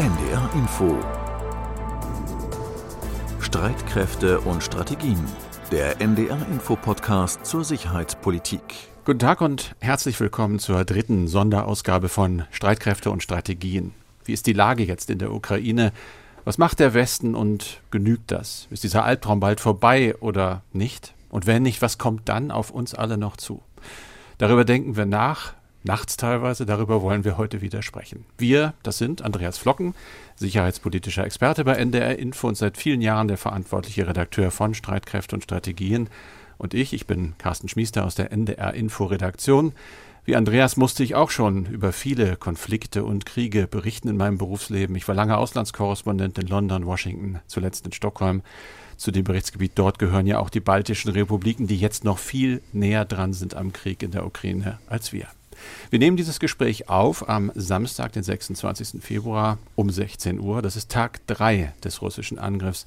NDR Info Streitkräfte und Strategien. Der NDR Info Podcast zur Sicherheitspolitik. Guten Tag und herzlich willkommen zur dritten Sonderausgabe von Streitkräfte und Strategien. Wie ist die Lage jetzt in der Ukraine? Was macht der Westen und genügt das? Ist dieser Albtraum bald vorbei oder nicht? Und wenn nicht, was kommt dann auf uns alle noch zu? Darüber denken wir nach, nachts teilweise. Darüber wollen wir heute wieder sprechen. Wir, das sind Andreas Flocken, sicherheitspolitischer Experte bei NDR Info und seit vielen Jahren der verantwortliche Redakteur von Streitkräfte und Strategien. Und ich, ich bin Carsten Schmiester aus der NDR Info Redaktion. Wie Andreas musste ich auch schon über viele Konflikte und Kriege berichten in meinem Berufsleben. Ich war lange Auslandskorrespondent in London, Washington, zuletzt in Stockholm. Zu dem Berichtsgebiet dort gehören ja auch die baltischen Republiken, die jetzt noch viel näher dran sind am Krieg in der Ukraine als wir. Wir nehmen dieses Gespräch auf am Samstag, den 26. Februar um 16 Uhr. Das ist Tag 3 des russischen Angriffs.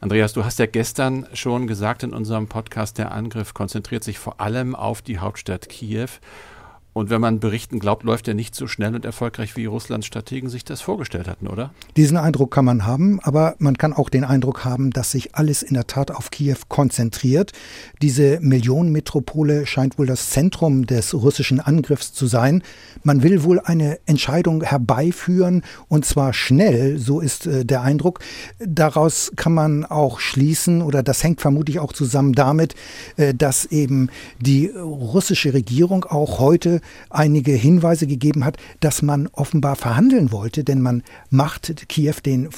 Andreas, du hast ja gestern schon gesagt in unserem Podcast, der Angriff konzentriert sich vor allem auf die Hauptstadt Kiew. Und wenn man Berichten glaubt, läuft er nicht so schnell und erfolgreich, wie Russlands Strategen sich das vorgestellt hatten, oder? Diesen Eindruck kann man haben, aber man kann auch den Eindruck haben, dass sich alles in der Tat auf Kiew konzentriert. Diese Millionenmetropole scheint wohl das Zentrum des russischen Angriffs zu sein. Man will wohl eine Entscheidung herbeiführen und zwar schnell, so ist äh, der Eindruck. Daraus kann man auch schließen, oder das hängt vermutlich auch zusammen damit, äh, dass eben die russische Regierung auch heute einige Hinweise gegeben hat, dass man offenbar verhandeln wollte, denn man macht Kiew den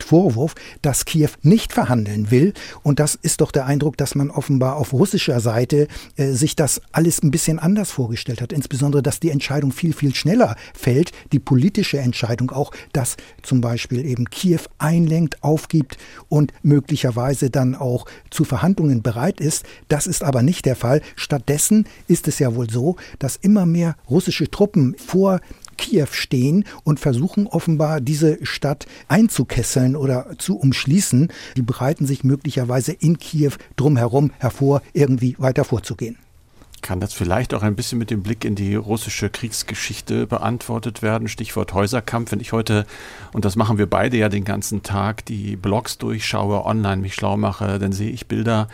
Vorwurf, dass Kiew nicht verhandeln will. Und das ist doch der Eindruck, dass man offenbar auf russischer Seite äh, sich das alles ein bisschen anders vorgestellt hat. Insbesondere, dass die Entscheidung viel, viel schneller fällt. Die politische Entscheidung auch, dass zum Beispiel eben Kiew einlenkt, aufgibt und möglicherweise dann auch zu Verhandlungen bereit ist. Das ist aber nicht der Fall. Stattdessen ist es ja wohl so, dass immer mehr russische Truppen vor Kiew stehen und versuchen offenbar diese Stadt einzukesseln oder zu umschließen. Die bereiten sich möglicherweise in Kiew drumherum hervor, irgendwie weiter vorzugehen. Kann das vielleicht auch ein bisschen mit dem Blick in die russische Kriegsgeschichte beantwortet werden? Stichwort Häuserkampf. Wenn ich heute, und das machen wir beide ja den ganzen Tag, die Blogs durchschaue, online mich schlau mache, dann sehe ich Bilder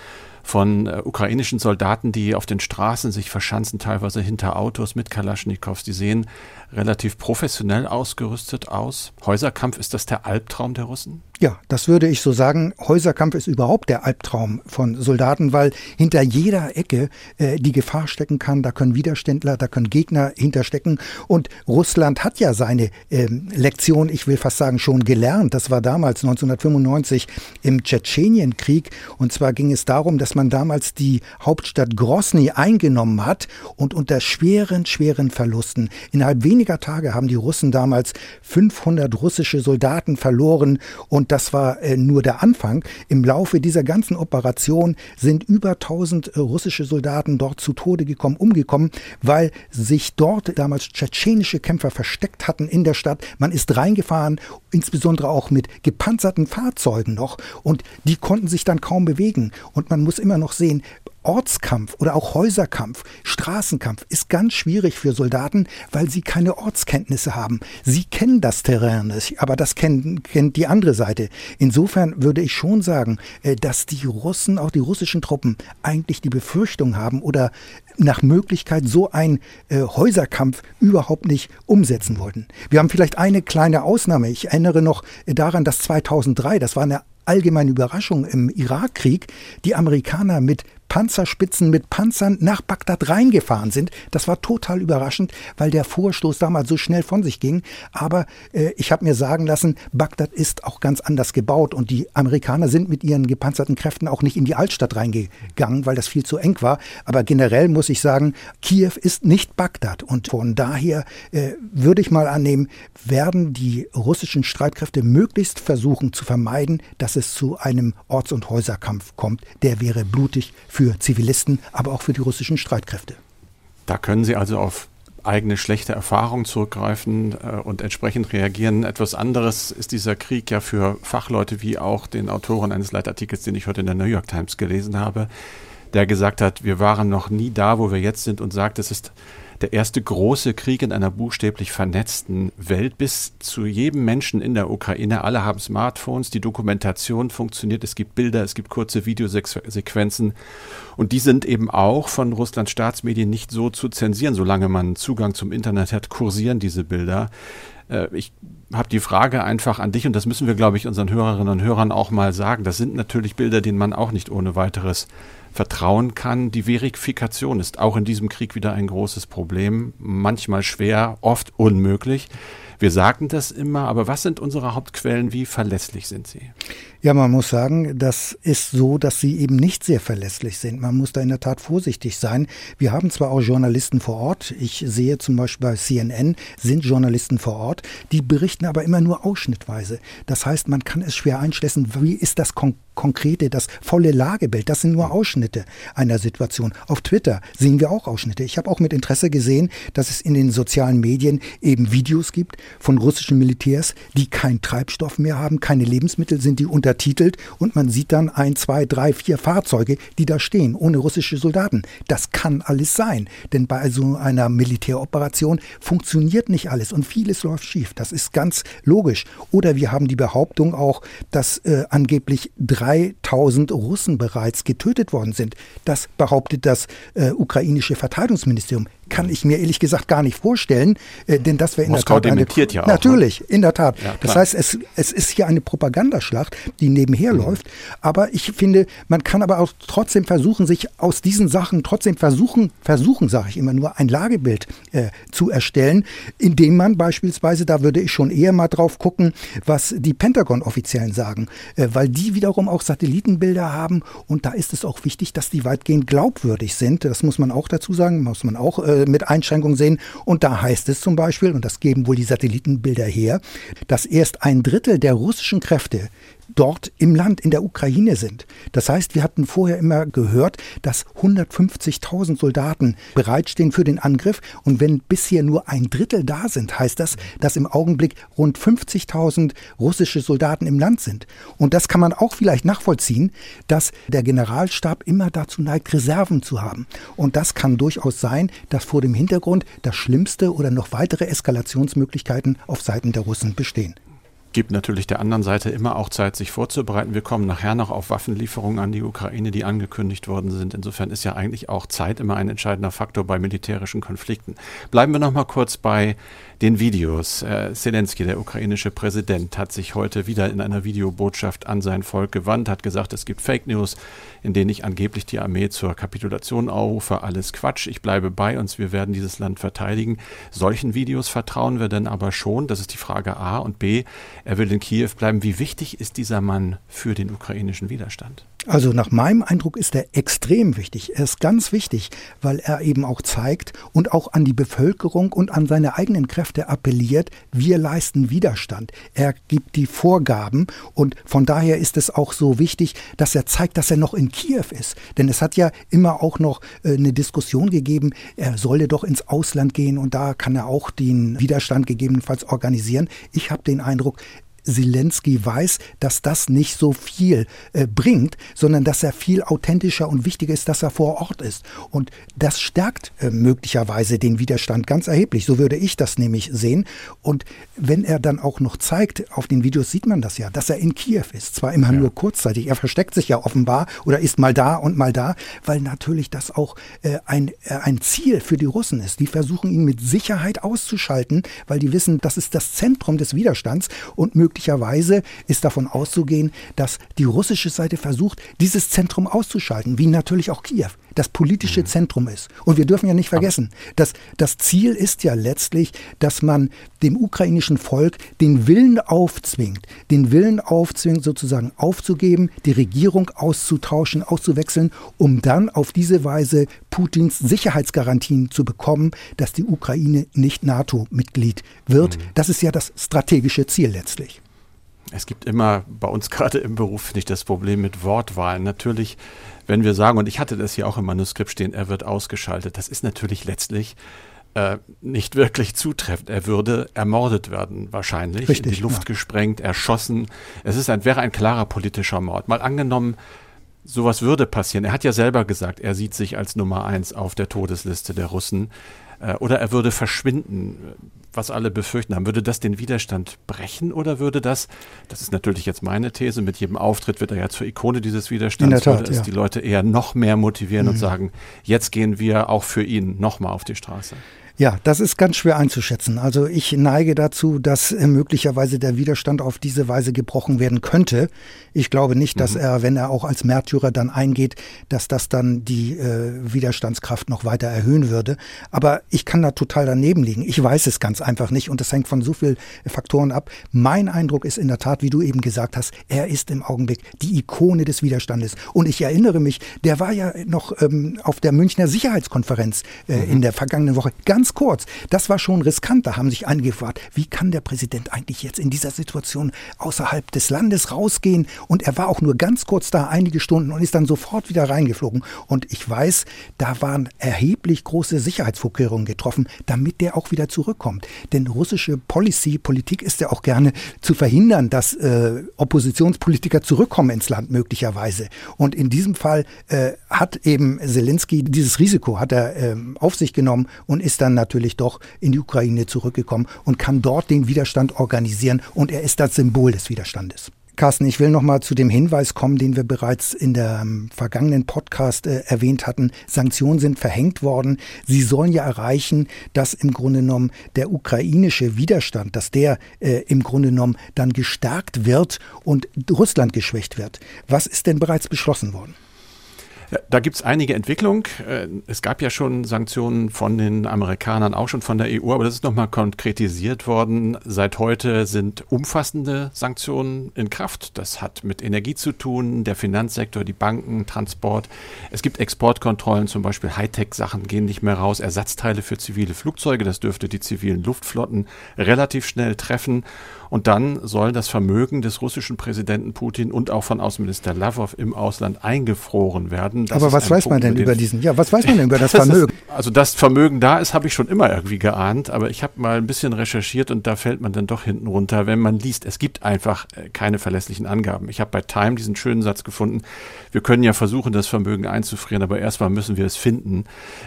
von äh, ukrainischen Soldaten, die auf den Straßen sich verschanzen, teilweise hinter Autos mit Kalaschnikows. Die sehen relativ professionell ausgerüstet aus. Häuserkampf, ist das der Albtraum der Russen? Ja, das würde ich so sagen. Häuserkampf ist überhaupt der Albtraum von Soldaten, weil hinter jeder Ecke äh, die Gefahr stecken kann. Da können Widerständler, da können Gegner hinterstecken. Und Russland hat ja seine ähm, Lektion, ich will fast sagen, schon gelernt. Das war damals 1995 im Tschetschenienkrieg. Und zwar ging es darum, dass man damals die Hauptstadt Grosny eingenommen hat und unter schweren, schweren Verlusten. Innerhalb weniger Tage haben die Russen damals 500 russische Soldaten verloren und das war äh, nur der Anfang. Im Laufe dieser ganzen Operation sind über 1000 äh, russische Soldaten dort zu Tode gekommen, umgekommen, weil sich dort damals tschetschenische Kämpfer versteckt hatten in der Stadt. Man ist reingefahren, insbesondere auch mit gepanzerten Fahrzeugen noch und die konnten sich dann kaum bewegen. Und man muss immer noch sehen, Ortskampf oder auch Häuserkampf, Straßenkampf ist ganz schwierig für Soldaten, weil sie keine Ortskenntnisse haben. Sie kennen das Terrain nicht, aber das kennt, kennt die andere Seite. Insofern würde ich schon sagen, äh, dass die Russen, auch die russischen Truppen, eigentlich die Befürchtung haben oder nach Möglichkeit so ein äh, Häuserkampf überhaupt nicht umsetzen wollten. Wir haben vielleicht eine kleine Ausnahme. Ich erinnere noch daran, dass 2003, das war eine allgemeine Überraschung im Irakkrieg, die Amerikaner mit Panzerspitzen mit Panzern nach Bagdad reingefahren sind. Das war total überraschend, weil der Vorstoß damals so schnell von sich ging. Aber äh, ich habe mir sagen lassen, Bagdad ist auch ganz anders gebaut und die Amerikaner sind mit ihren gepanzerten Kräften auch nicht in die Altstadt reingegangen, weil das viel zu eng war. Aber generell muss ich sagen, Kiew ist nicht Bagdad und von daher äh, würde ich mal annehmen, werden die russischen Streitkräfte möglichst versuchen zu vermeiden, dass es zu einem Orts- und Häuserkampf kommt. Der wäre blutig für Zivilisten, aber auch für die russischen Streitkräfte. Da können Sie also auf eigene schlechte Erfahrungen zurückgreifen äh, und entsprechend reagieren. Etwas anderes ist dieser Krieg ja für Fachleute wie auch den Autoren eines Leitartikels, den ich heute in der New York Times gelesen habe, der gesagt hat, wir waren noch nie da, wo wir jetzt sind und sagt, es ist der erste große Krieg in einer buchstäblich vernetzten Welt bis zu jedem Menschen in der Ukraine. Alle haben Smartphones, die Dokumentation funktioniert, es gibt Bilder, es gibt kurze Videosequenzen und die sind eben auch von Russlands Staatsmedien nicht so zu zensieren, solange man Zugang zum Internet hat, kursieren diese Bilder. Äh, ich habe die Frage einfach an dich und das müssen wir, glaube ich, unseren Hörerinnen und Hörern auch mal sagen. Das sind natürlich Bilder, denen man auch nicht ohne weiteres vertrauen kann. Die Verifikation ist auch in diesem Krieg wieder ein großes Problem, manchmal schwer, oft unmöglich. Wir sagen das immer, aber was sind unsere Hauptquellen? Wie verlässlich sind sie? Ja, man muss sagen, das ist so, dass sie eben nicht sehr verlässlich sind. Man muss da in der Tat vorsichtig sein. Wir haben zwar auch Journalisten vor Ort. Ich sehe zum Beispiel bei CNN sind Journalisten vor Ort. Die berichten aber immer nur ausschnittweise. Das heißt, man kann es schwer einschließen, wie ist das kon konkrete, das volle Lagebild. Das sind nur Ausschnitte einer Situation. Auf Twitter sehen wir auch Ausschnitte. Ich habe auch mit Interesse gesehen, dass es in den sozialen Medien eben Videos gibt von russischen Militärs, die keinen Treibstoff mehr haben, keine Lebensmittel sind, die unter untertitelt und man sieht dann ein, zwei, drei, vier Fahrzeuge, die da stehen, ohne russische Soldaten. Das kann alles sein, denn bei so einer Militäroperation funktioniert nicht alles und vieles läuft schief. Das ist ganz logisch. Oder wir haben die Behauptung auch, dass äh, angeblich 3000 Russen bereits getötet worden sind. Das behauptet das äh, ukrainische Verteidigungsministerium kann ich mir ehrlich gesagt gar nicht vorstellen, äh, denn das wäre in Moskau der Tat dementiert eine, ja auch. Natürlich, ne? in der Tat. Ja, das heißt, es, es ist hier eine Propagandaschlacht, die nebenher mhm. läuft. Aber ich finde, man kann aber auch trotzdem versuchen, sich aus diesen Sachen trotzdem versuchen, versuchen, sage ich immer nur, ein Lagebild äh, zu erstellen, indem man beispielsweise, da würde ich schon eher mal drauf gucken, was die Pentagon-Offiziellen sagen, äh, weil die wiederum auch Satellitenbilder haben und da ist es auch wichtig, dass die weitgehend glaubwürdig sind. Das muss man auch dazu sagen, muss man auch äh, mit Einschränkungen sehen. Und da heißt es zum Beispiel, und das geben wohl die Satellitenbilder her, dass erst ein Drittel der russischen Kräfte dort im Land, in der Ukraine sind. Das heißt, wir hatten vorher immer gehört, dass 150.000 Soldaten bereitstehen für den Angriff. Und wenn bisher nur ein Drittel da sind, heißt das, dass im Augenblick rund 50.000 russische Soldaten im Land sind. Und das kann man auch vielleicht nachvollziehen, dass der Generalstab immer dazu neigt, Reserven zu haben. Und das kann durchaus sein, dass vor dem Hintergrund das Schlimmste oder noch weitere Eskalationsmöglichkeiten auf Seiten der Russen bestehen gibt natürlich der anderen Seite immer auch Zeit, sich vorzubereiten. Wir kommen nachher noch auf Waffenlieferungen an die Ukraine, die angekündigt worden sind. Insofern ist ja eigentlich auch Zeit immer ein entscheidender Faktor bei militärischen Konflikten. Bleiben wir noch mal kurz bei den Videos. Äh, Zelensky, der ukrainische Präsident, hat sich heute wieder in einer Videobotschaft an sein Volk gewandt, hat gesagt, es gibt Fake News, in denen ich angeblich die Armee zur Kapitulation aufrufe. Alles Quatsch, ich bleibe bei uns, wir werden dieses Land verteidigen. Solchen Videos vertrauen wir denn aber schon? Das ist die Frage A. Und B, er will in Kiew bleiben. Wie wichtig ist dieser Mann für den ukrainischen Widerstand? Also nach meinem Eindruck ist er extrem wichtig. Er ist ganz wichtig, weil er eben auch zeigt und auch an die Bevölkerung und an seine eigenen Kräfte appelliert, wir leisten Widerstand. Er gibt die Vorgaben und von daher ist es auch so wichtig, dass er zeigt, dass er noch in Kiew ist. Denn es hat ja immer auch noch äh, eine Diskussion gegeben, er solle doch ins Ausland gehen und da kann er auch den Widerstand gegebenenfalls organisieren. Ich habe den Eindruck, Zelensky weiß, dass das nicht so viel äh, bringt, sondern dass er viel authentischer und wichtiger ist, dass er vor Ort ist. Und das stärkt äh, möglicherweise den Widerstand ganz erheblich. So würde ich das nämlich sehen. Und wenn er dann auch noch zeigt, auf den Videos sieht man das ja, dass er in Kiew ist. Zwar immer ja. nur kurzzeitig, er versteckt sich ja offenbar oder ist mal da und mal da, weil natürlich das auch äh, ein, äh, ein Ziel für die Russen ist. Die versuchen ihn mit Sicherheit auszuschalten, weil die wissen, das ist das Zentrum des Widerstands und möglicherweise möglicherweise ist davon auszugehen, dass die russische Seite versucht, dieses Zentrum auszuschalten, wie natürlich auch Kiew das politische mhm. Zentrum ist. Und wir dürfen ja nicht vergessen, dass das Ziel ist ja letztlich, dass man dem ukrainischen Volk den Willen aufzwingt, den Willen aufzwingt, sozusagen aufzugeben, die Regierung auszutauschen, auszuwechseln, um dann auf diese Weise Putins Sicherheitsgarantien zu bekommen, dass die Ukraine nicht NATO-Mitglied wird. Mhm. Das ist ja das strategische Ziel letztlich. Es gibt immer bei uns gerade im Beruf, finde ich, das Problem mit Wortwahlen. Natürlich, wenn wir sagen, und ich hatte das hier auch im Manuskript stehen, er wird ausgeschaltet, das ist natürlich letztlich äh, nicht wirklich zutreffend. Er würde ermordet werden, wahrscheinlich, Richtig, in die Luft ja. gesprengt, erschossen. Es ist ein, wäre ein klarer politischer Mord. Mal angenommen, sowas würde passieren. Er hat ja selber gesagt, er sieht sich als Nummer eins auf der Todesliste der Russen. Äh, oder er würde verschwinden, was alle befürchten haben. Würde das den Widerstand brechen oder würde das, das ist natürlich jetzt meine These, mit jedem Auftritt wird er ja zur Ikone dieses Widerstands, Tat, würde es ja. die Leute eher noch mehr motivieren mhm. und sagen, jetzt gehen wir auch für ihn nochmal auf die Straße. Ja, das ist ganz schwer einzuschätzen. Also ich neige dazu, dass äh, möglicherweise der Widerstand auf diese Weise gebrochen werden könnte. Ich glaube nicht, dass mhm. er, wenn er auch als Märtyrer dann eingeht, dass das dann die äh, Widerstandskraft noch weiter erhöhen würde. Aber ich kann da total daneben liegen. Ich weiß es ganz einfach nicht und das hängt von so vielen Faktoren ab. Mein Eindruck ist in der Tat, wie du eben gesagt hast, er ist im Augenblick die Ikone des Widerstandes. Und ich erinnere mich, der war ja noch ähm, auf der Münchner Sicherheitskonferenz äh, mhm. in der vergangenen Woche ganz ganz kurz. Das war schon riskant. Da haben sich einige gefragt, wie kann der Präsident eigentlich jetzt in dieser Situation außerhalb des Landes rausgehen? Und er war auch nur ganz kurz da, einige Stunden und ist dann sofort wieder reingeflogen. Und ich weiß, da waren erheblich große Sicherheitsvorkehrungen getroffen, damit der auch wieder zurückkommt. Denn russische Policy, Politik ist ja auch gerne zu verhindern, dass äh, Oppositionspolitiker zurückkommen ins Land möglicherweise. Und in diesem Fall äh, hat eben Zelensky dieses Risiko hat er äh, auf sich genommen und ist dann natürlich doch in die Ukraine zurückgekommen und kann dort den Widerstand organisieren und er ist das Symbol des Widerstandes. Carsten, ich will noch mal zu dem Hinweis kommen, den wir bereits in der ähm, vergangenen Podcast äh, erwähnt hatten. Sanktionen sind verhängt worden. Sie sollen ja erreichen, dass im Grunde genommen der ukrainische Widerstand, dass der äh, im Grunde genommen dann gestärkt wird und Russland geschwächt wird. Was ist denn bereits beschlossen worden? Da gibt es einige Entwicklungen. Äh, es gab ja schon Sanktionen von den Amerikanern, auch schon von der EU, aber das ist nochmal konkretisiert worden. Seit heute sind umfassende Sanktionen in Kraft. Das hat mit Energie zu tun, der Finanzsektor, die Banken, Transport. Es gibt Exportkontrollen, zum Beispiel Hightech-Sachen gehen nicht mehr raus, Ersatzteile für zivile Flugzeuge, das dürfte die zivilen Luftflotten relativ schnell treffen. Und dann soll das Vermögen des russischen Präsidenten Putin und auch von Außenminister Lavrov im Ausland eingefroren werden. Das Aber was weiß Punkt, man denn über diesen? Ja, was weiß man denn über das, das Vermögen? Ist, also das Vermögen da ist, habe ich schon immer irgendwie geahnt. Aber ich habe mal ein bisschen recherchiert und da fällt man dann doch hinten runter, wenn man liest. Es gibt einfach äh, keine verlässlichen Angaben. Ich habe bei Time diesen schönen Satz gefunden. Wir können ja versuchen, das Vermögen einzufrieren, aber erstmal müssen wir es finden.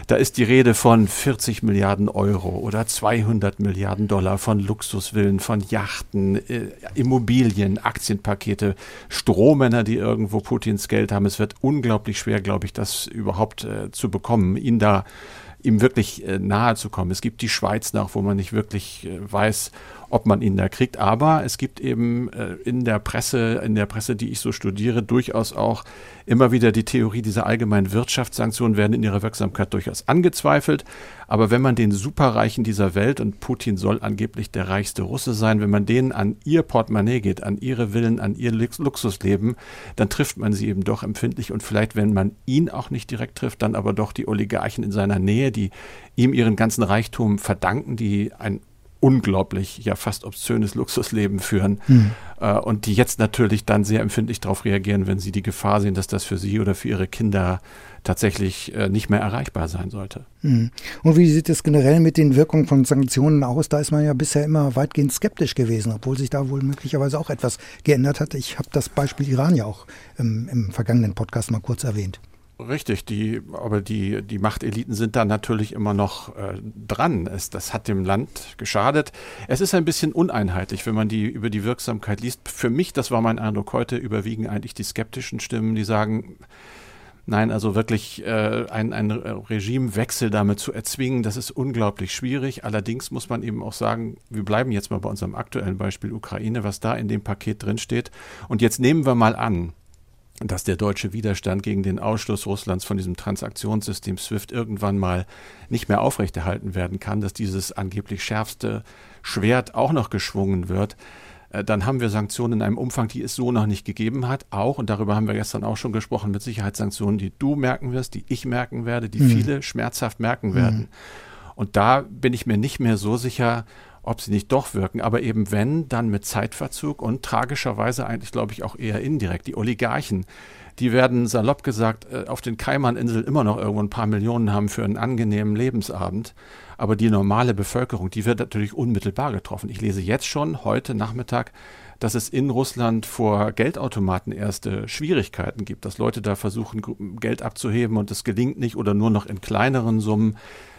Da ist die Rede von 40 Milliarden Euro oder 200 Milliarden Dollar von Luxusvillen, von Yachten Märkten, äh, Immobilien, Aktienpakete, Strohmänner, die irgendwo Putins Geld haben. Es wird unglaublich schwer, glaube ich, das überhaupt äh, zu bekommen, ihn da ihm wirklich äh, nahe zu kommen. Es gibt die Schweiz noch, wo man nicht wirklich äh, weiß, ob man ihn da kriegt. Aber es gibt eben äh, in der Presse, in der Presse, die ich so studiere, durchaus auch immer wieder die Theorie, diese allgemeinen Wirtschaftssanktionen werden in ihrer Wirksamkeit durchaus angezweifelt. Aber wenn man den Superreichen dieser Welt, und Putin soll angeblich der reichste Russe sein, wenn man denen an ihr Portemonnaie geht, an ihre Villen, an ihr Luxusleben, dann trifft man sie eben doch empfindlich. Und vielleicht, wenn man ihn auch nicht direkt trifft, dann aber doch die Oligarchen in seiner Nähe, die ihm ihren ganzen Reichtum verdanken, die ein unglaublich, ja fast obszönes Luxusleben führen mhm. äh, und die jetzt natürlich dann sehr empfindlich darauf reagieren, wenn sie die Gefahr sehen, dass das für sie oder für ihre Kinder tatsächlich äh, nicht mehr erreichbar sein sollte. Mhm. Und wie sieht es generell mit den Wirkungen von Sanktionen aus? Da ist man ja bisher immer weitgehend skeptisch gewesen, obwohl sich da wohl möglicherweise auch etwas geändert hat. Ich habe das Beispiel Iran ja auch ähm, im vergangenen Podcast mal kurz erwähnt. Richtig, die, aber die, die Machteliten sind da natürlich immer noch äh, dran. Es, das hat dem Land geschadet. Es ist ein bisschen uneinheitlich, wenn man die über die Wirksamkeit liest. Für mich, das war mein Eindruck heute, überwiegen eigentlich die skeptischen Stimmen, die sagen, nein, also wirklich äh, ein, ein Regimewechsel damit zu erzwingen, das ist unglaublich schwierig. Allerdings muss man eben auch sagen, wir bleiben jetzt mal bei unserem aktuellen Beispiel Ukraine, was da in dem Paket drinsteht. Und jetzt nehmen wir mal an, dass der deutsche Widerstand gegen den Ausschluss Russlands von diesem Transaktionssystem SWIFT irgendwann mal nicht mehr aufrechterhalten werden kann, dass dieses angeblich schärfste Schwert auch noch geschwungen wird, äh, dann haben wir Sanktionen in einem Umfang, die es so noch nicht gegeben hat. Auch, und darüber haben wir gestern auch schon gesprochen, mit Sicherheitssanktionen, die du merken wirst, die ich merken werde, die mhm. viele schmerzhaft merken werden. Mhm. Und da bin ich mir nicht mehr so sicher, ob sie nicht doch wirken. Aber eben wenn, dann mit Zeitverzug und tragischerweise eigentlich, glaube ich, auch eher indirekt. Die Oligarchen, die werden salopp gesagt äh, auf den Kaimaninseln immer noch irgendwo ein paar Millionen haben für einen angenehmen Lebensabend. Aber die normale Bevölkerung, die wird natürlich unmittelbar getroffen. Ich lese jetzt schon heute Nachmittag, dass es in Russland vor Geldautomaten erste Schwierigkeiten gibt, dass Leute da versuchen, Geld abzuheben und es gelingt nicht oder nur noch in kleineren Summen.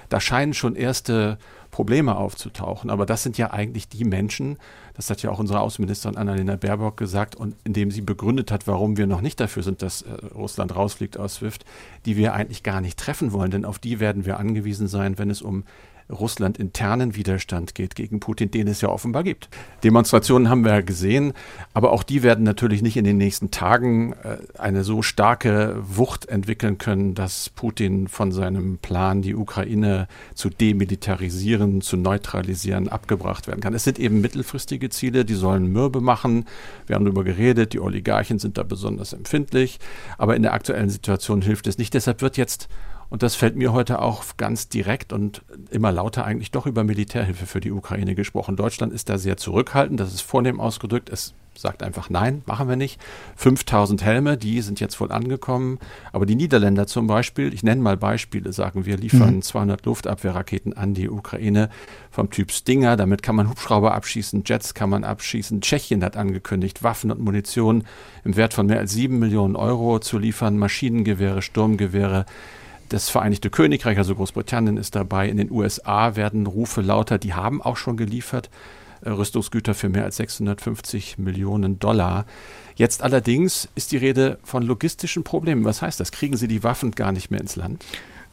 Da scheinen schon erste Probleme aufzutauchen. Aber das sind ja eigentlich die Menschen, das hat ja auch unsere Außenministerin Annalena Baerbock gesagt, und indem sie begründet hat, warum wir noch nicht dafür sind, dass äh, Russland rausfliegt aus SWIFT, die wir eigentlich gar nicht treffen wollen. Denn auf die werden wir angewiesen sein, wenn es um Russland internen Widerstand geht gegen Putin, den es ja offenbar gibt. Demonstrationen haben wir ja gesehen, aber auch die werden natürlich nicht in den nächsten Tagen äh, eine so starke Wucht entwickeln können, dass Putin von seinem Plan, die Ukraine zu demilitarisieren, zu neutralisieren, abgebracht werden kann. Es sind eben mittelfristige Ziele, die sollen mürbe machen. Wir haben darüber geredet, die Oligarchen sind da besonders empfindlich, aber in der aktuellen Situation hilft es nicht. Deshalb wird jetzt und das fällt mir heute auch ganz direkt und immer lauter eigentlich doch über Militärhilfe für die Ukraine gesprochen. Deutschland ist da sehr zurückhaltend, das ist vornehm ausgedrückt. Es sagt einfach nein, machen wir nicht. 5000 Helme, die sind jetzt wohl angekommen. Aber die Niederländer zum Beispiel, ich nenne mal Beispiele, sagen wir, liefern mhm. 200 Luftabwehrraketen an die Ukraine vom Typ Stinger. Damit kann man Hubschrauber abschießen, Jets kann man abschießen. Tschechien hat angekündigt, Waffen und Munition im Wert von mehr als 7 Millionen Euro zu liefern, Maschinengewehre, Sturmgewehre. Das Vereinigte Königreich, also Großbritannien, ist dabei. In den USA werden Rufe lauter, die haben auch schon geliefert. Äh, Rüstungsgüter für mehr als 650 Millionen Dollar. Jetzt allerdings ist die Rede von logistischen Problemen. Was heißt das? Kriegen Sie die Waffen gar nicht mehr ins Land?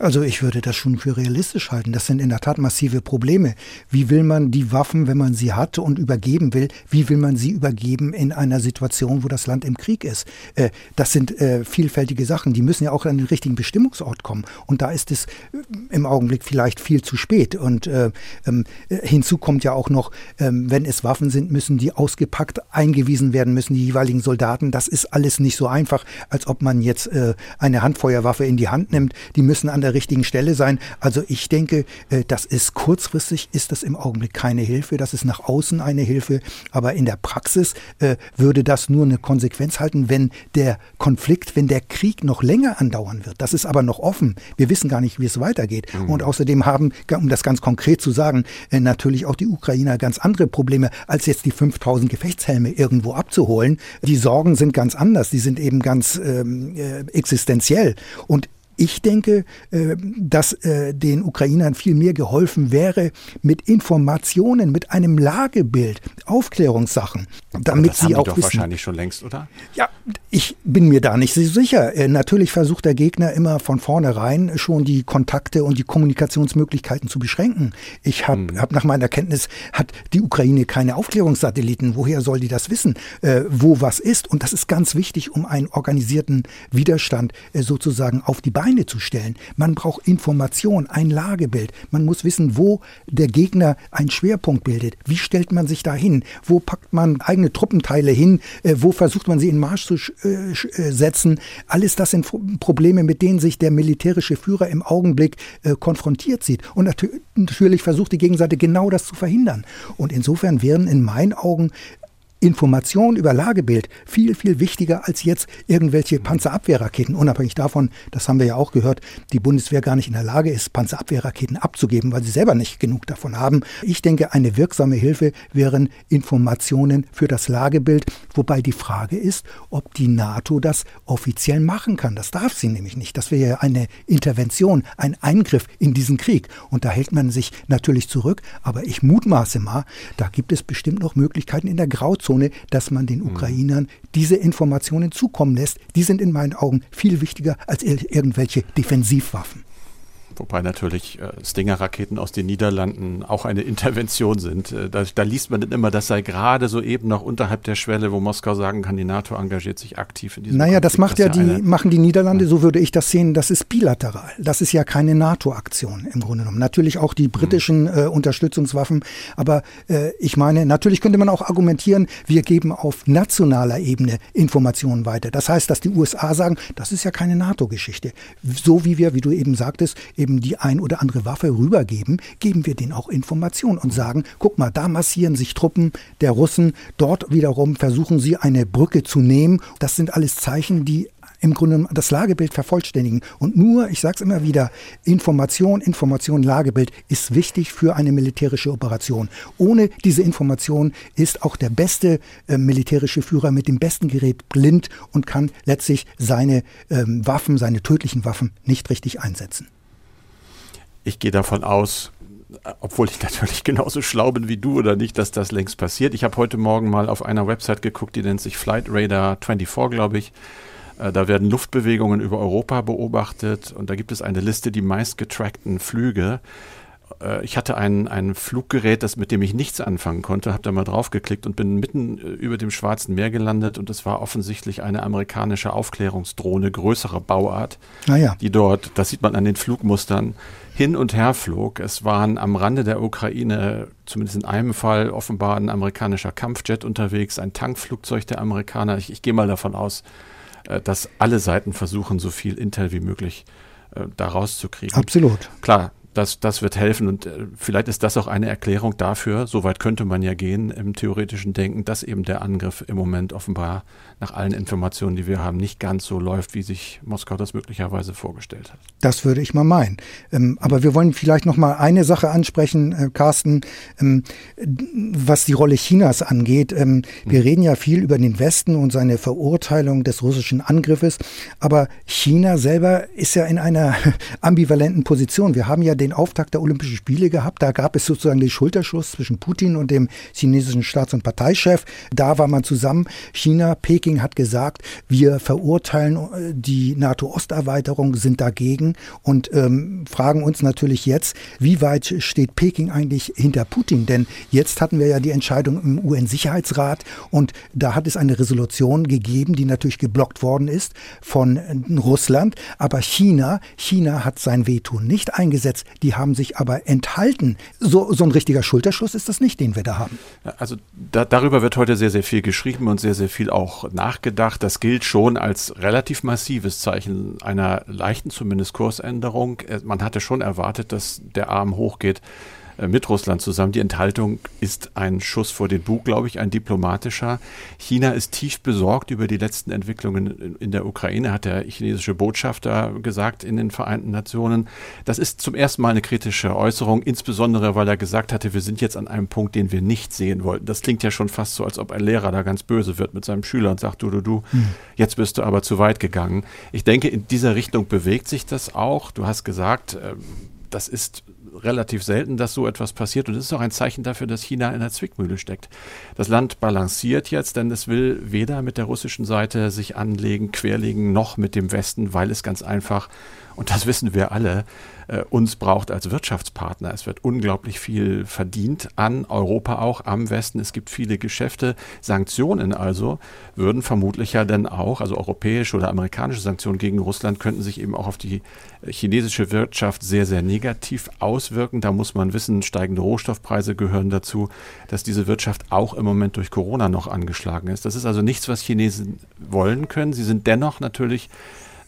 Also ich würde das schon für realistisch halten. Das sind in der Tat massive Probleme. Wie will man die Waffen, wenn man sie hat und übergeben will, wie will man sie übergeben in einer Situation, wo das Land im Krieg ist? Äh, das sind äh, vielfältige Sachen. Die müssen ja auch an den richtigen Bestimmungsort kommen. Und da ist es äh, im Augenblick vielleicht viel zu spät. Und äh, ähm, hinzu kommt ja auch noch, ähm, wenn es Waffen sind, müssen die ausgepackt, eingewiesen werden müssen, die jeweiligen Soldaten. Das ist alles nicht so einfach, als ob man jetzt äh, eine Handfeuerwaffe in die Hand nimmt. Die müssen an der der richtigen Stelle sein. Also ich denke, äh, das ist kurzfristig, ist das im Augenblick keine Hilfe. Das ist nach außen eine Hilfe. Aber in der Praxis äh, würde das nur eine Konsequenz halten, wenn der Konflikt, wenn der Krieg noch länger andauern wird. Das ist aber noch offen. Wir wissen gar nicht, wie es weitergeht. Mhm. Und außerdem haben, um das ganz konkret zu sagen, äh, natürlich auch die Ukrainer ganz andere Probleme, als jetzt die 5000 Gefechtshelme irgendwo abzuholen. Die Sorgen sind ganz anders. Die sind eben ganz ähm, existenziell. Und ich denke, äh, dass äh, den Ukrainern viel mehr geholfen wäre mit Informationen, mit einem Lagebild, Aufklärungssachen, damit sie auch doch wissen. wahrscheinlich schon längst, oder? Ja, ich bin mir da nicht so sicher. Äh, natürlich versucht der Gegner immer von vornherein schon die Kontakte und die Kommunikationsmöglichkeiten zu beschränken. Ich habe hm. hab nach meiner Kenntnis hat die Ukraine keine Aufklärungssatelliten. Woher soll die das wissen, wo was ist? Und das ist ganz wichtig, um einen organisierten Widerstand sozusagen auf die Beine Beine zu stellen. Man braucht Information, ein Lagebild. Man muss wissen, wo der Gegner einen Schwerpunkt bildet. Wie stellt man sich da hin? Wo packt man eigene Truppenteile hin? Äh, wo versucht man sie in Marsch zu äh, äh, setzen? Alles das sind Probleme, mit denen sich der militärische Führer im Augenblick konfrontiert sieht. Und nat natürlich versucht die Gegenseite genau das zu verhindern. Und insofern wären in meinen Augen Information über Lagebild viel, viel wichtiger als jetzt irgendwelche Panzerabwehrraketen. Unabhängig davon, das haben wir ja auch gehört, die Bundeswehr gar nicht in der Lage ist, Panzerabwehrraketen abzugeben, weil sie selber nicht genug davon haben. Ich denke, eine wirksame Hilfe wären Informationen für das Lagebild, wobei die Frage ist, ob die NATO das offiziell machen kann. Das darf sie nämlich nicht. Das wäre ja eine Intervention, ein Eingriff in diesen Krieg. Und da hält man sich natürlich zurück. Aber ich mutmaße mal, da gibt es bestimmt noch Möglichkeiten in der Grauzone Grauzone, dass man den mhm. Ukrainern diese Informationen zukommen lässt. Die sind in meinen Augen viel wichtiger als irgendwelche Defensivwaffen. Wobei natürlich äh, Stinger-Raketen aus den Niederlanden auch eine Intervention sind. Äh, da, da, liest man dann immer, das sei gerade so eben noch unterhalb der Schwelle, wo Moskau sagen kann, die NATO engagiert sich aktiv in diesem Naja, Konflikt. das macht das ja die, machen die Niederlande, ja. so würde ich das sehen, das ist bilateral. Das ist ja keine NATO-Aktion im Grunde genommen. Natürlich auch die britischen mhm. äh, Unterstützungswaffen, aber äh, ich meine, natürlich könnte man auch argumentieren, wir geben auf nationaler Ebene Informationen weiter. Das heißt, dass die USA sagen, das ist ja keine NATO-Geschichte. So wie wir, wie du eben sagtest, eben eben die ein oder andere Waffe rübergeben, geben wir denen auch Informationen und sagen, guck mal, da massieren sich Truppen der Russen, dort wiederum versuchen sie eine Brücke zu nehmen. Das sind alles Zeichen, die im Grunde das Lagebild vervollständigen. Und nur, ich sage es immer wieder, Information, Information, Lagebild ist wichtig für eine militärische Operation. Ohne diese Information ist auch der beste äh, militärische Führer mit dem besten Gerät blind und kann letztlich seine ähm, Waffen, seine tödlichen Waffen nicht richtig einsetzen. Ich gehe davon aus, obwohl ich natürlich genauso schlau bin wie du oder nicht, dass das längst passiert. Ich habe heute Morgen mal auf einer Website geguckt, die nennt sich Flight Radar 24, glaube ich. Äh, da werden Luftbewegungen über Europa beobachtet und da gibt es eine Liste die meistgetrackten Flüge. Äh, ich hatte ein, ein Fluggerät, das mit dem ich nichts anfangen konnte, habe da mal draufgeklickt und bin mitten äh, über dem Schwarzen Meer gelandet und es war offensichtlich eine amerikanische Aufklärungsdrohne größerer Bauart, ah ja. die dort, das sieht man an den Flugmustern, hin und her flog. Es waren am Rande der Ukraine, zumindest in einem Fall, offenbar ein amerikanischer Kampfjet unterwegs, ein Tankflugzeug der Amerikaner. Ich, ich gehe mal davon aus, äh, dass alle Seiten versuchen, so viel Intel wie möglich da rauszukriegen. Absolut. Klar, das, das wird helfen und äh, vielleicht ist das auch eine Erklärung dafür, soweit könnte man ja gehen im theoretischen Denken, dass eben der Angriff im Moment offenbar nach allen Informationen, die wir haben, nicht ganz so läuft, wie sich Moskau das möglicherweise vorgestellt hat. Das würde ich mal meinen. Ähm, aber wir wollen vielleicht noch mal eine Sache ansprechen, äh, Carsten, ähm, was die Rolle Chinas angeht. Ähm, wir mhm. reden ja viel über den Westen und seine Verurteilung des russischen Angriffes, aber China selber ist ja in einer ambivalenten Position. Wir haben ja den Auftakt der Olympischen Spiele gehabt. Da gab es sozusagen den Schulterschluss zwischen Putin und dem chinesischen Staats- und Parteichef. Da war man zusammen. China, Peking Peking hat gesagt, wir verurteilen äh, die NATO-Osterweiterung, sind dagegen und ähm, fragen uns natürlich jetzt, wie weit steht Peking eigentlich hinter Putin? Denn jetzt hatten wir ja die Entscheidung im UN-Sicherheitsrat und da hat es eine Resolution gegeben, die natürlich geblockt worden ist von äh, Russland. Aber China, China hat sein Veto nicht eingesetzt. Die haben sich aber enthalten. So, so ein richtiger Schulterschluss ist das nicht, den wir da haben. Also da, darüber wird heute sehr, sehr viel geschrieben und sehr, sehr viel auch nachgedacht. Das gilt schon als relativ massives Zeichen einer leichten zumindest Kursänderung. Äh, man hatte schon erwartet, dass der Arm hochgeht mit Russland zusammen. Die Enthaltung ist ein Schuss vor den Bug, glaube ich, ein diplomatischer. China ist tief besorgt über die letzten Entwicklungen in der Ukraine, hat der chinesische Botschafter gesagt in den Vereinten Nationen. Das ist zum ersten Mal eine kritische Äußerung, insbesondere weil er gesagt hatte, wir sind jetzt an einem Punkt, den wir nicht sehen wollten. Das klingt ja schon fast so, als ob ein Lehrer da ganz böse wird mit seinem Schüler und sagt, du, du, du, hm. jetzt bist du aber zu weit gegangen. Ich denke, in dieser Richtung bewegt sich das auch. Du hast gesagt, ähm, das ist relativ selten, dass so etwas passiert. Und es ist auch ein Zeichen dafür, dass China in der Zwickmühle steckt. Das Land balanciert jetzt, denn es will weder mit der russischen Seite sich anlegen, querlegen, noch mit dem Westen, weil es ganz einfach und das wissen wir alle, äh, uns braucht als Wirtschaftspartner. Es wird unglaublich viel verdient an Europa auch, am Westen. Es gibt viele Geschäfte. Sanktionen also würden vermutlich ja dann auch, also europäische oder amerikanische Sanktionen gegen Russland könnten sich eben auch auf die äh, chinesische Wirtschaft sehr, sehr negativ auswirken. Da muss man wissen, steigende Rohstoffpreise gehören dazu, dass diese Wirtschaft auch im Moment durch Corona noch angeschlagen ist. Das ist also nichts, was Chinesen wollen können. Sie sind dennoch natürlich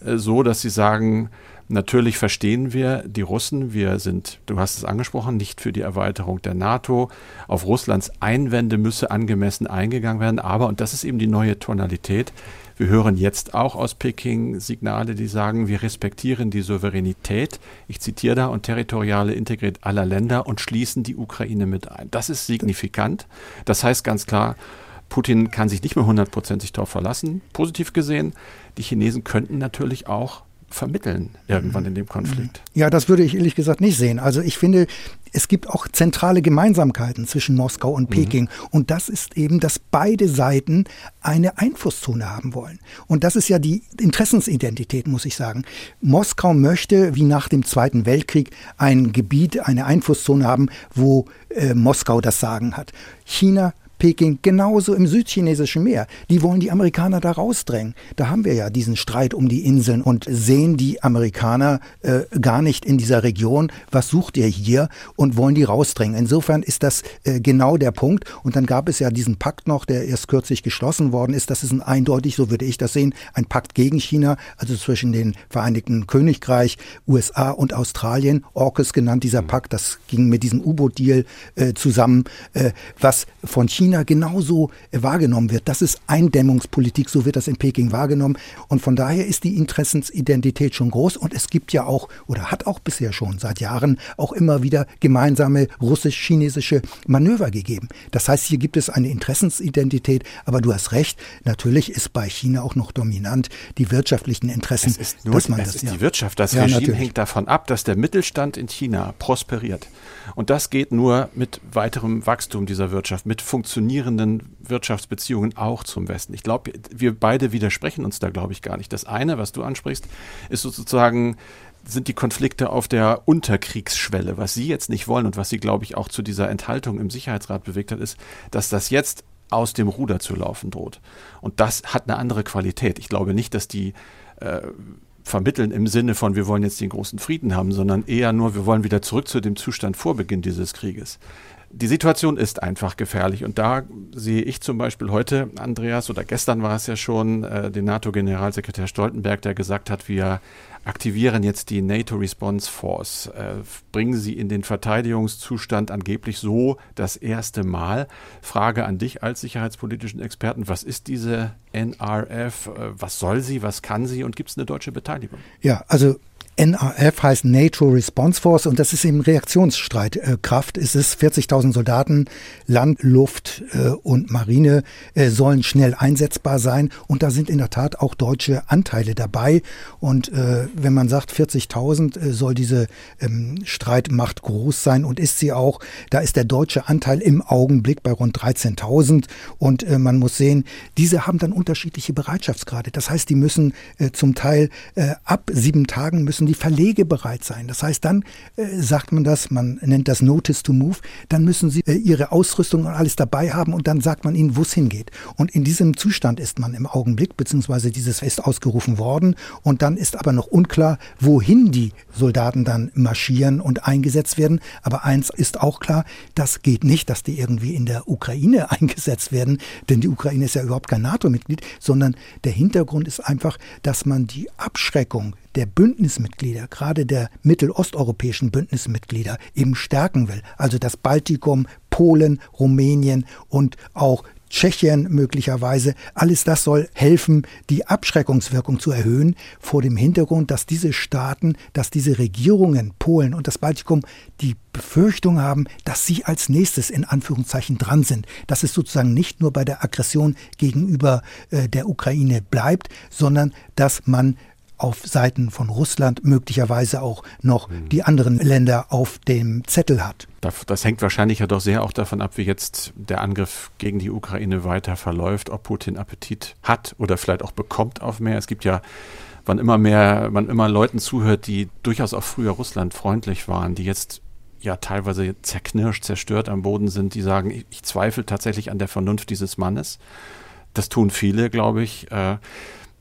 äh, so, dass sie sagen, Natürlich verstehen wir die Russen. Wir sind, du hast es angesprochen, nicht für die Erweiterung der NATO. Auf Russlands Einwände müsse angemessen eingegangen werden. Aber, und das ist eben die neue Tonalität, wir hören jetzt auch aus Peking Signale, die sagen, wir respektieren die Souveränität, ich zitiere da, und territoriale Integrität aller Länder und schließen die Ukraine mit ein. Das ist signifikant. Das heißt ganz klar, Putin kann sich nicht mehr hundertprozentig darauf verlassen. Positiv gesehen, die Chinesen könnten natürlich auch vermitteln irgendwann in dem Konflikt. Ja, das würde ich ehrlich gesagt nicht sehen. Also ich finde, es gibt auch zentrale Gemeinsamkeiten zwischen Moskau und mhm. Peking. Mhm. Und das ist eben, dass beide Seiten eine Einflusszone haben wollen. Und das ist ja die Interessensidentität, muss ich sagen. Moskau möchte, wie nach dem Zweiten Weltkrieg, ein Gebiet, eine Einflusszone haben, wo äh, Moskau das Sagen hat. China Peking genauso im südchinesischen Meer. Die wollen die Amerikaner da rausdrängen. Da haben wir ja diesen Streit um die Inseln und sehen die Amerikaner äh, gar nicht in dieser Region. Was sucht ihr hier? Und wollen die rausdrängen. Insofern ist das äh, genau der Punkt. Und dann gab es ja diesen Pakt noch, der erst kürzlich geschlossen worden ist. Das ist ein eindeutig, so würde ich das sehen, ein Pakt gegen China, also zwischen den Vereinigten Königreich, USA und Australien. AUKUS genannt dieser Pakt. Das ging mit diesem U-Boot-Deal äh, zusammen, äh, was von China genauso äh, wahrgenommen wird. Das ist Eindämmungspolitik, so wird das in Peking wahrgenommen. Und von daher ist die Interessensidentität schon groß. Und es gibt ja auch, oder hat auch bisher schon seit Jahren auch immer wieder gemeinsame russisch-chinesische Manöver gegeben. Das heißt, hier gibt es eine Interessensidentität. Aber du hast recht, natürlich ist bei China auch noch dominant die wirtschaftlichen Interessen. Es ist nur, dass man es das, ist ja. die Wirtschaft. Das ja, Regime natürlich. hängt davon ab, dass der Mittelstand in China prosperiert. Und das geht nur mit weiterem Wachstum dieser Wirtschaft, mit funktionierenden Wirtschaftsbeziehungen auch zum Westen. Ich glaube, wir beide widersprechen uns da, glaube ich, gar nicht. Das eine, was du ansprichst, ist sozusagen sind die Konflikte auf der Unterkriegsschwelle. Was Sie jetzt nicht wollen und was Sie, glaube ich, auch zu dieser Enthaltung im Sicherheitsrat bewegt hat, ist, dass das jetzt aus dem Ruder zu laufen droht. Und das hat eine andere Qualität. Ich glaube nicht, dass die äh, vermitteln im Sinne von, wir wollen jetzt den großen Frieden haben, sondern eher nur, wir wollen wieder zurück zu dem Zustand vor Beginn dieses Krieges. Die Situation ist einfach gefährlich. Und da sehe ich zum Beispiel heute, Andreas, oder gestern war es ja schon, äh, den NATO-Generalsekretär Stoltenberg, der gesagt hat, wir aktivieren jetzt die NATO Response Force, äh, bringen sie in den Verteidigungszustand angeblich so das erste Mal. Frage an dich als sicherheitspolitischen Experten, was ist diese NRF, äh, was soll sie, was kann sie? Und gibt es eine deutsche Beteiligung? Ja, also NRF heißt NATO Response Force und das ist eben Reaktionsstreitkraft. es ist 40.000 Soldaten, Land, Luft äh, und Marine äh, sollen schnell einsetzbar sein und da sind in der Tat auch deutsche Anteile dabei. Und äh, wenn man sagt 40.000 äh, soll diese ähm, Streitmacht groß sein und ist sie auch, da ist der deutsche Anteil im Augenblick bei rund 13.000 und äh, man muss sehen, diese haben dann unterschiedliche Bereitschaftsgrade. Das heißt, die müssen äh, zum Teil ab sieben Tagen müssen die die Verlege bereit sein. Das heißt, dann äh, sagt man das, man nennt das Notice to Move, dann müssen sie äh, ihre Ausrüstung und alles dabei haben und dann sagt man ihnen, wo es hingeht. Und in diesem Zustand ist man im Augenblick, beziehungsweise dieses ist ausgerufen worden und dann ist aber noch unklar, wohin die Soldaten dann marschieren und eingesetzt werden. Aber eins ist auch klar, das geht nicht, dass die irgendwie in der Ukraine eingesetzt werden, denn die Ukraine ist ja überhaupt kein NATO-Mitglied, sondern der Hintergrund ist einfach, dass man die Abschreckung der Bündnismitglieder, gerade der mittelosteuropäischen Bündnismitglieder, eben stärken will. Also das Baltikum, Polen, Rumänien und auch Tschechien möglicherweise. Alles das soll helfen, die Abschreckungswirkung zu erhöhen, vor dem Hintergrund, dass diese Staaten, dass diese Regierungen, Polen und das Baltikum, die Befürchtung haben, dass sie als nächstes in Anführungszeichen dran sind. Dass es sozusagen nicht nur bei der Aggression gegenüber äh, der Ukraine bleibt, sondern dass man auf Seiten von Russland möglicherweise auch noch mhm. die anderen Länder auf dem Zettel hat. Das, das, hängt wahrscheinlich ja doch sehr auch davon ab, wie jetzt der Angriff gegen die Ukraine weiter verläuft, ob Putin Appetit hat oder vielleicht auch bekommt auf mehr. Es gibt ja, wann immer mehr, wann immer Leuten zuhört, die durchaus auch früher Russland freundlich waren, die jetzt ja teilweise zerknirscht, zerstört am Boden sind, die sagen, ich, ich zweifle tatsächlich an der Vernunft dieses Mannes. Das tun viele, glaube ich. Äh,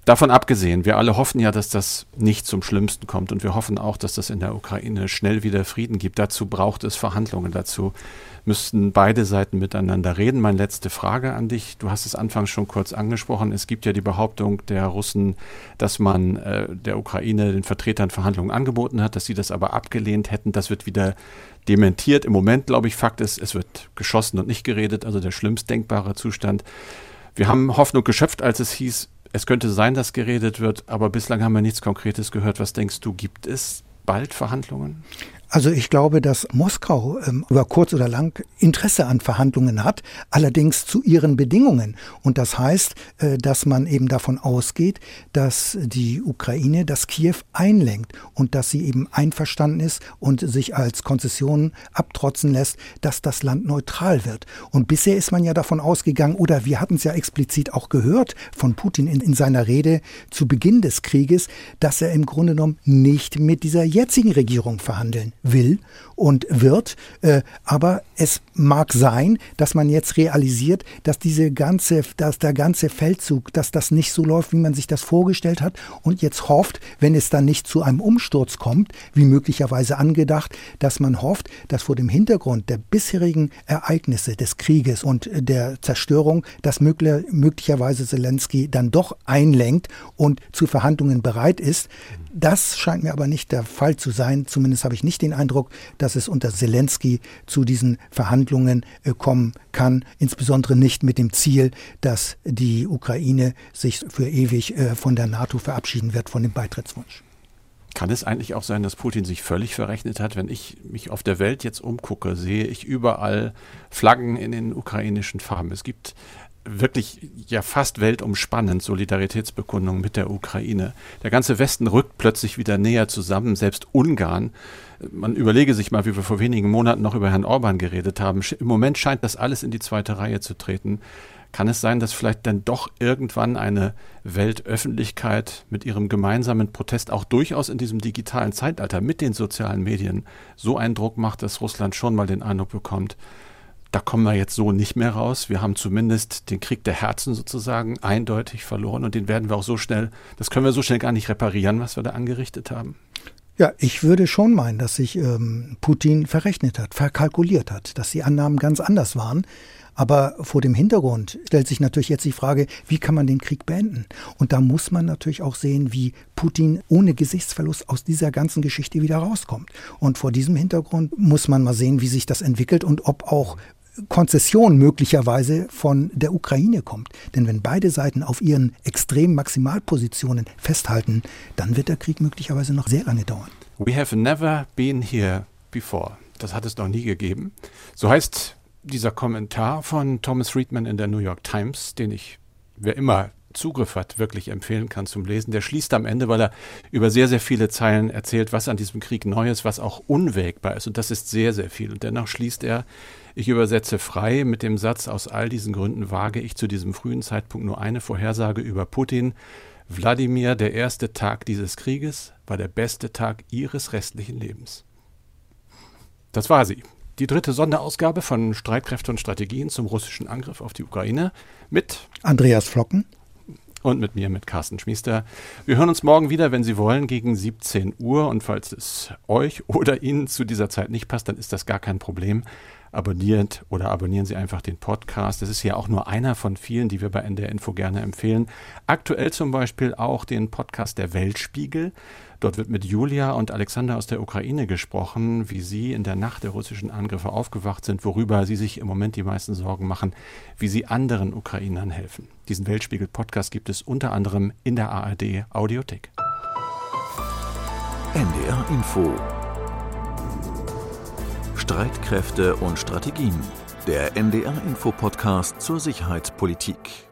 Davon abgesehen, wir alle hoffen ja, dass das nicht zum Schlimmsten kommt und wir hoffen auch, dass das in der Ukraine schnell wieder Frieden gibt. Dazu braucht es Verhandlungen, dazu müssten beide Seiten miteinander reden. Meine letzte Frage an dich, du hast es anfangs schon kurz angesprochen, es gibt ja die Behauptung der Russen, dass man äh, der Ukraine den Vertretern Verhandlungen angeboten hat, dass sie das aber abgelehnt hätten. Das wird wieder dementiert. Im Moment, glaube ich, Fakt ist, es wird geschossen und nicht geredet, also der schlimmst denkbare Zustand. Wir haben Hoffnung geschöpft, als es hieß, es könnte sein, dass geredet wird, aber bislang haben wir nichts Konkretes gehört. Was denkst du, gibt es bald Verhandlungen? Also ich glaube, dass Moskau ähm, über kurz oder lang Interesse an Verhandlungen hat, allerdings zu ihren Bedingungen. Und das heißt, äh, dass man eben davon ausgeht, dass die Ukraine das Kiew einlenkt und dass sie eben einverstanden ist und sich als Konzession abtrotzen lässt, dass das Land neutral wird. Und bisher ist man ja davon ausgegangen, oder wir hatten es ja explizit auch gehört von Putin in, in seiner Rede zu Beginn des Krieges, dass er im Grunde genommen nicht mit dieser jetzigen Regierung verhandeln will und wird. Äh, aber es mag sein, dass man jetzt realisiert, dass diese ganze, dass der ganze Feldzug, dass das nicht so läuft, wie man sich das vorgestellt hat und jetzt hofft, wenn es dann nicht zu einem Umsturz kommt, wie möglicherweise angedacht, dass man hofft, dass vor dem Hintergrund der bisherigen Ereignisse des Krieges und der Zerstörung, dass möglicherweise Zelensky dann doch einlenkt und zu Verhandlungen bereit ist. Das scheint mir aber nicht der Fall zu sein. Zumindest habe ich nicht den Eindruck, dass es unter Zelensky zu diesen Verhandlungen äh, kommen kann. Insbesondere nicht mit dem Ziel, dass die Ukraine sich für ewig äh, von der NATO verabschieden wird, von dem Beitrittswunsch. Kann es eigentlich auch sein, dass Putin sich völlig verrechnet hat? Wenn ich mich auf der Welt jetzt umgucke, sehe ich überall Flaggen in den ukrainischen Farben. Es gibt wirklich ja fast weltumspannend Solidaritätsbekundungen mit der Ukraine. Der ganze Westen rückt plötzlich wieder näher zusammen, selbst Ungarn. Man überlege sich mal, wie wir vor wenigen Monaten noch über Herrn Orban geredet haben. Im Moment scheint das alles in die zweite Reihe zu treten. Kann es sein, dass vielleicht dann doch irgendwann eine Weltöffentlichkeit mit ihrem gemeinsamen Protest auch durchaus in diesem digitalen Zeitalter mit den sozialen Medien so einen Druck macht, dass Russland schon mal den Eindruck bekommt, da kommen wir jetzt so nicht mehr raus. Wir haben zumindest den Krieg der Herzen sozusagen eindeutig verloren und den werden wir auch so schnell, das können wir so schnell gar nicht reparieren, was wir da angerichtet haben. Ja, ich würde schon meinen, dass sich ähm, Putin verrechnet hat, verkalkuliert hat, dass die Annahmen ganz anders waren. Aber vor dem Hintergrund stellt sich natürlich jetzt die Frage, wie kann man den Krieg beenden? Und da muss man natürlich auch sehen, wie Putin ohne Gesichtsverlust aus dieser ganzen Geschichte wieder rauskommt. Und vor diesem Hintergrund muss man mal sehen, wie sich das entwickelt und ob auch Konzession möglicherweise von der Ukraine kommt. Denn wenn beide Seiten auf ihren extremen Maximalpositionen festhalten, dann wird der Krieg möglicherweise noch sehr lange dauern. We have never been here before. Das hat es noch nie gegeben. So heißt dieser Kommentar von Thomas Friedman in der New York Times, den ich, wer immer Zugriff hat, wirklich empfehlen kann zum Lesen. Der schließt am Ende, weil er über sehr, sehr viele Zeilen erzählt, was an diesem Krieg neu ist, was auch unwägbar ist. Und das ist sehr, sehr viel. Und dennoch schließt er, ich übersetze frei mit dem Satz, aus all diesen Gründen wage ich zu diesem frühen Zeitpunkt nur eine Vorhersage über Putin. Wladimir, der erste Tag dieses Krieges war der beste Tag ihres restlichen Lebens. Das war sie. Die dritte Sonderausgabe von Streitkräfte und Strategien zum russischen Angriff auf die Ukraine mit Andreas Flocken und mit mir, mit Carsten Schmiester. Wir hören uns morgen wieder, wenn Sie wollen, gegen 17 Uhr. Und falls es euch oder Ihnen zu dieser Zeit nicht passt, dann ist das gar kein Problem. Abonniert oder abonnieren Sie einfach den Podcast. Das ist ja auch nur einer von vielen, die wir bei NDR Info gerne empfehlen. Aktuell zum Beispiel auch den Podcast Der Weltspiegel. Dort wird mit Julia und Alexander aus der Ukraine gesprochen, wie sie in der Nacht der russischen Angriffe aufgewacht sind, worüber sie sich im Moment die meisten Sorgen machen, wie sie anderen Ukrainern helfen. Diesen Weltspiegel-Podcast gibt es unter anderem in der ARD Audiothek. NDR Info Streitkräfte und Strategien. Der NDR Info Podcast zur Sicherheitspolitik.